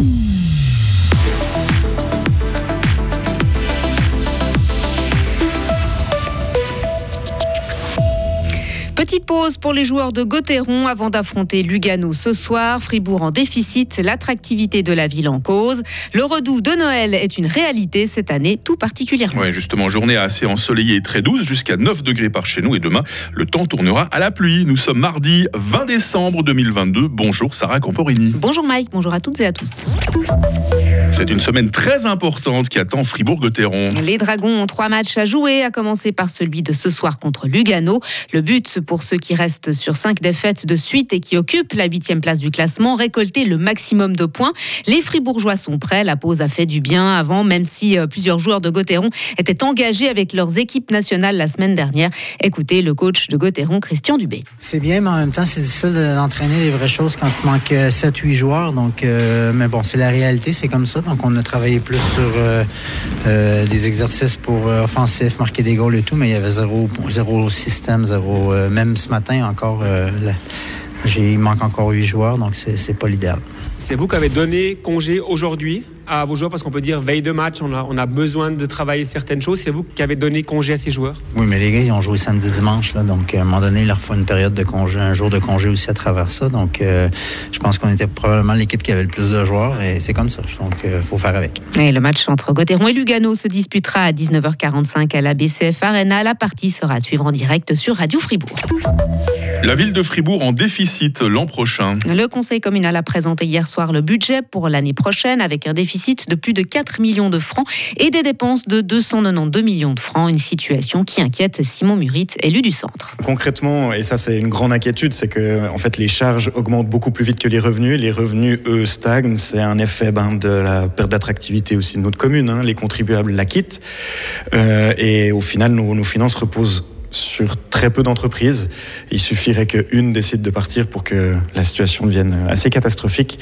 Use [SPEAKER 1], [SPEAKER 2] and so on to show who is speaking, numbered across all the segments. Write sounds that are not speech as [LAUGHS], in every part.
[SPEAKER 1] Thank you. Petite pause pour les joueurs de Gauthieron avant d'affronter Lugano ce soir. Fribourg en déficit, l'attractivité de la ville en cause. Le redout de Noël est une réalité cette année tout particulièrement.
[SPEAKER 2] Oui, justement, journée assez ensoleillée et très douce, jusqu'à 9 degrés par chez nous. Et demain, le temps tournera à la pluie. Nous sommes mardi 20 décembre 2022. Bonjour Sarah Camporini.
[SPEAKER 1] Bonjour Mike, bonjour à toutes et à tous.
[SPEAKER 2] C'est une semaine très importante qui attend Fribourg-Gotteron.
[SPEAKER 1] Les Dragons ont trois matchs à jouer, à commencer par celui de ce soir contre Lugano. Le but pour ceux qui restent sur cinq défaites de suite et qui occupent la huitième place du classement, récolter le maximum de points. Les Fribourgeois sont prêts. La pause a fait du bien avant, même si euh, plusieurs joueurs de Gotteron étaient engagés avec leurs équipes nationales la semaine dernière. Écoutez le coach de Gotteron, Christian Dubé.
[SPEAKER 3] C'est bien, mais en même temps, c'est difficile d'entraîner les vraies choses quand il manque 7-8 joueurs. Donc, euh, mais bon, c'est la réalité, c'est comme ça. Donc, on a travaillé plus sur euh, euh, des exercices pour euh, offensif, marquer des goals et tout, mais il y avait zéro, zéro système, zéro. même ce matin encore, il manque encore huit joueurs, donc c'est pas l'idéal.
[SPEAKER 4] C'est vous qui avez donné congé aujourd'hui à vos joueurs parce qu'on peut dire veille de match, on a, on a besoin de travailler certaines choses. C'est vous qui avez donné congé à ces joueurs?
[SPEAKER 3] Oui, mais les gars, ils ont joué samedi, dimanche. Là, donc, à un moment donné, il leur faut une période de congé, un jour de congé aussi à travers ça. Donc, euh, je pense qu'on était probablement l'équipe qui avait le plus de joueurs et c'est comme ça. Donc, il euh, faut faire avec.
[SPEAKER 1] Et le match entre Gauthieron et Lugano se disputera à 19h45 à la BCF Arena. La partie sera à suivre en direct sur Radio Fribourg.
[SPEAKER 2] La ville de Fribourg en déficit l'an prochain.
[SPEAKER 1] Le conseil communal a présenté hier soir le budget pour l'année prochaine avec un déficit de plus de 4 millions de francs et des dépenses de 292 millions de francs. Une situation qui inquiète Simon Murit, élu du centre.
[SPEAKER 5] Concrètement, et ça c'est une grande inquiétude, c'est que en fait les charges augmentent beaucoup plus vite que les revenus. Les revenus, eux, stagnent. C'est un effet ben, de la perte d'attractivité aussi de notre commune. Hein. Les contribuables la quittent. Euh, et au final, nos, nos finances reposent sur très peu d'entreprises. Il suffirait qu'une décide de partir pour que la situation devienne assez catastrophique.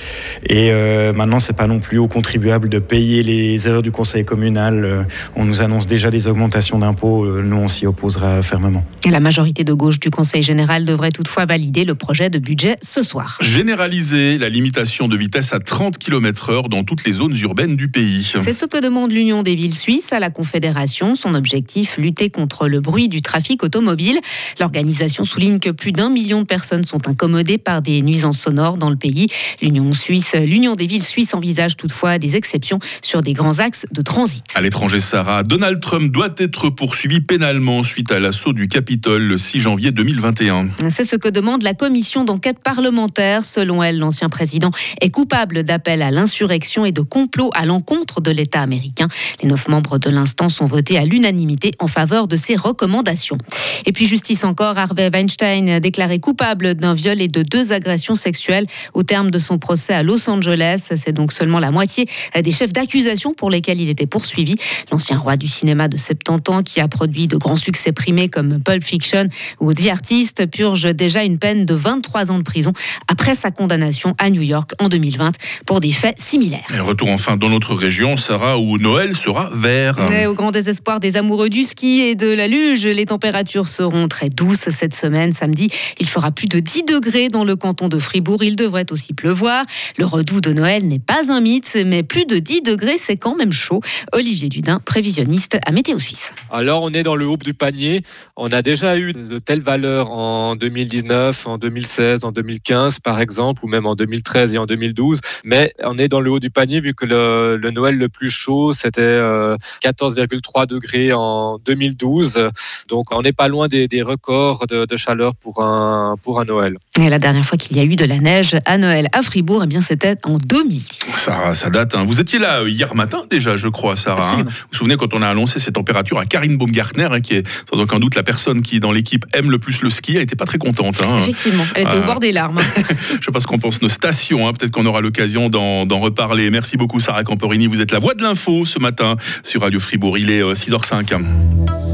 [SPEAKER 5] Et euh, maintenant, c'est pas non plus aux contribuables de payer les erreurs du conseil communal. Euh, on nous annonce déjà des augmentations d'impôts. Euh, nous, on s'y opposera fermement.
[SPEAKER 1] Et la majorité de gauche du conseil général devrait toutefois valider le projet de budget ce soir.
[SPEAKER 2] Généraliser la limitation de vitesse à 30 km/h dans toutes les zones urbaines du pays.
[SPEAKER 1] C'est ce que demande l'Union des villes suisses à la Confédération. Son objectif, lutter contre le bruit du trafic automobile. L'organisation souligne que plus d'un million de personnes sont incommodées par des nuisances sonores dans le pays. L'Union suisse, l'Union des villes suisses envisage toutefois des exceptions sur des grands axes de transit.
[SPEAKER 2] À l'étranger, Sarah, Donald Trump doit être poursuivi pénalement suite à l'assaut du Capitole le 6 janvier 2021.
[SPEAKER 1] C'est ce que demande la commission d'enquête parlementaire. Selon elle, l'ancien président est coupable d'appel à l'insurrection et de complot à l'encontre de l'État américain. Les neuf membres de l'instance ont voté à l'unanimité en faveur de ces recommandations. Et puis justice encore, Harvey Weinstein déclaré coupable d'un viol et de deux agressions sexuelles au terme de son procès à Los Angeles. C'est donc seulement la moitié des chefs d'accusation pour lesquels il était poursuivi. L'ancien roi du cinéma de 70 ans qui a produit de grands succès primés comme Pulp Fiction ou The Artist purge déjà une peine de 23 ans de prison après sa condamnation à New York en 2020 pour des faits similaires.
[SPEAKER 2] Et retour enfin dans notre région, Sarah, où Noël sera vert.
[SPEAKER 1] au grand désespoir des amoureux du ski et de la luge, les températures températures seront très douces cette semaine. Samedi, il fera plus de 10 degrés dans le canton de Fribourg. Il devrait aussi pleuvoir. Le redout de Noël n'est pas un mythe, mais plus de 10 degrés, c'est quand même chaud. Olivier Dudin, prévisionniste à Météo Suisse.
[SPEAKER 6] Alors, on est dans le haut du panier. On a déjà eu de telles valeurs en 2019, en 2016, en 2015, par exemple, ou même en 2013 et en 2012. Mais on est dans le haut du panier vu que le, Noël le plus chaud, c'était 14,3 euh, degrés en 2012. Donc, on n'est pas loin des, records de, chaleur pour un, pour un Noël.
[SPEAKER 1] Et la dernière fois qu'il y a eu de la neige à Noël à Fribourg, eh bien c'était en 2010.
[SPEAKER 2] Ça, ça date. Hein. Vous étiez là euh, hier matin déjà, je crois, Sarah. Hein. vous vous souvenez quand on a annoncé ces températures à Karine Baumgartner, hein, qui est sans aucun doute la personne qui dans l'équipe aime le plus le ski. Elle n'était pas très contente.
[SPEAKER 1] Effectivement, elle était au euh, bord des larmes. [LAUGHS]
[SPEAKER 2] je ne sais pas ce qu'on pense nos stations. Peut-être qu'on aura l'occasion d'en reparler. Merci beaucoup, Sarah Camporini. Vous êtes la voix de l'info ce matin sur Radio Fribourg. Il est 6h05.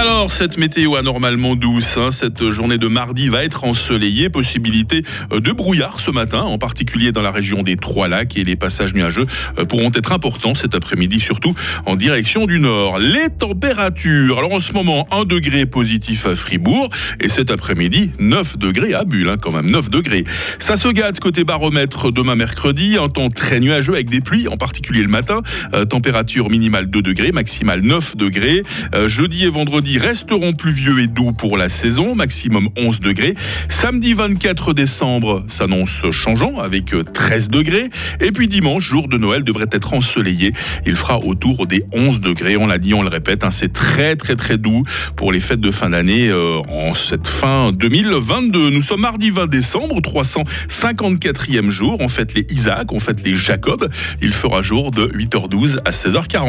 [SPEAKER 2] Alors, cette météo anormalement douce, hein, cette journée de mardi va être ensoleillée. Possibilité euh, de brouillard ce matin, en particulier dans la région des Trois-Lacs et les passages nuageux euh, pourront être importants cet après-midi, surtout en direction du nord. Les températures, alors en ce moment, 1 degré positif à Fribourg et cet après-midi, 9 degrés à Bulle, hein, quand même 9 degrés. Ça se gâte côté baromètre demain mercredi, un temps très nuageux avec des pluies, en particulier le matin. Euh, température minimale 2 degrés, maximale 9 degrés. jeudi et vendredi, resteront pluvieux et doux pour la saison, maximum 11 degrés. Samedi 24 décembre s'annonce changeant avec 13 degrés. Et puis dimanche, jour de Noël, devrait être ensoleillé. Il fera autour des 11 degrés. On l'a dit, on le répète, hein, c'est très très très doux pour les fêtes de fin d'année euh, en cette fin 2022. Nous sommes mardi 20 décembre, 354e jour. On fête les Isaac, on fête les Jacob. Il fera jour de 8h12 à 16h40.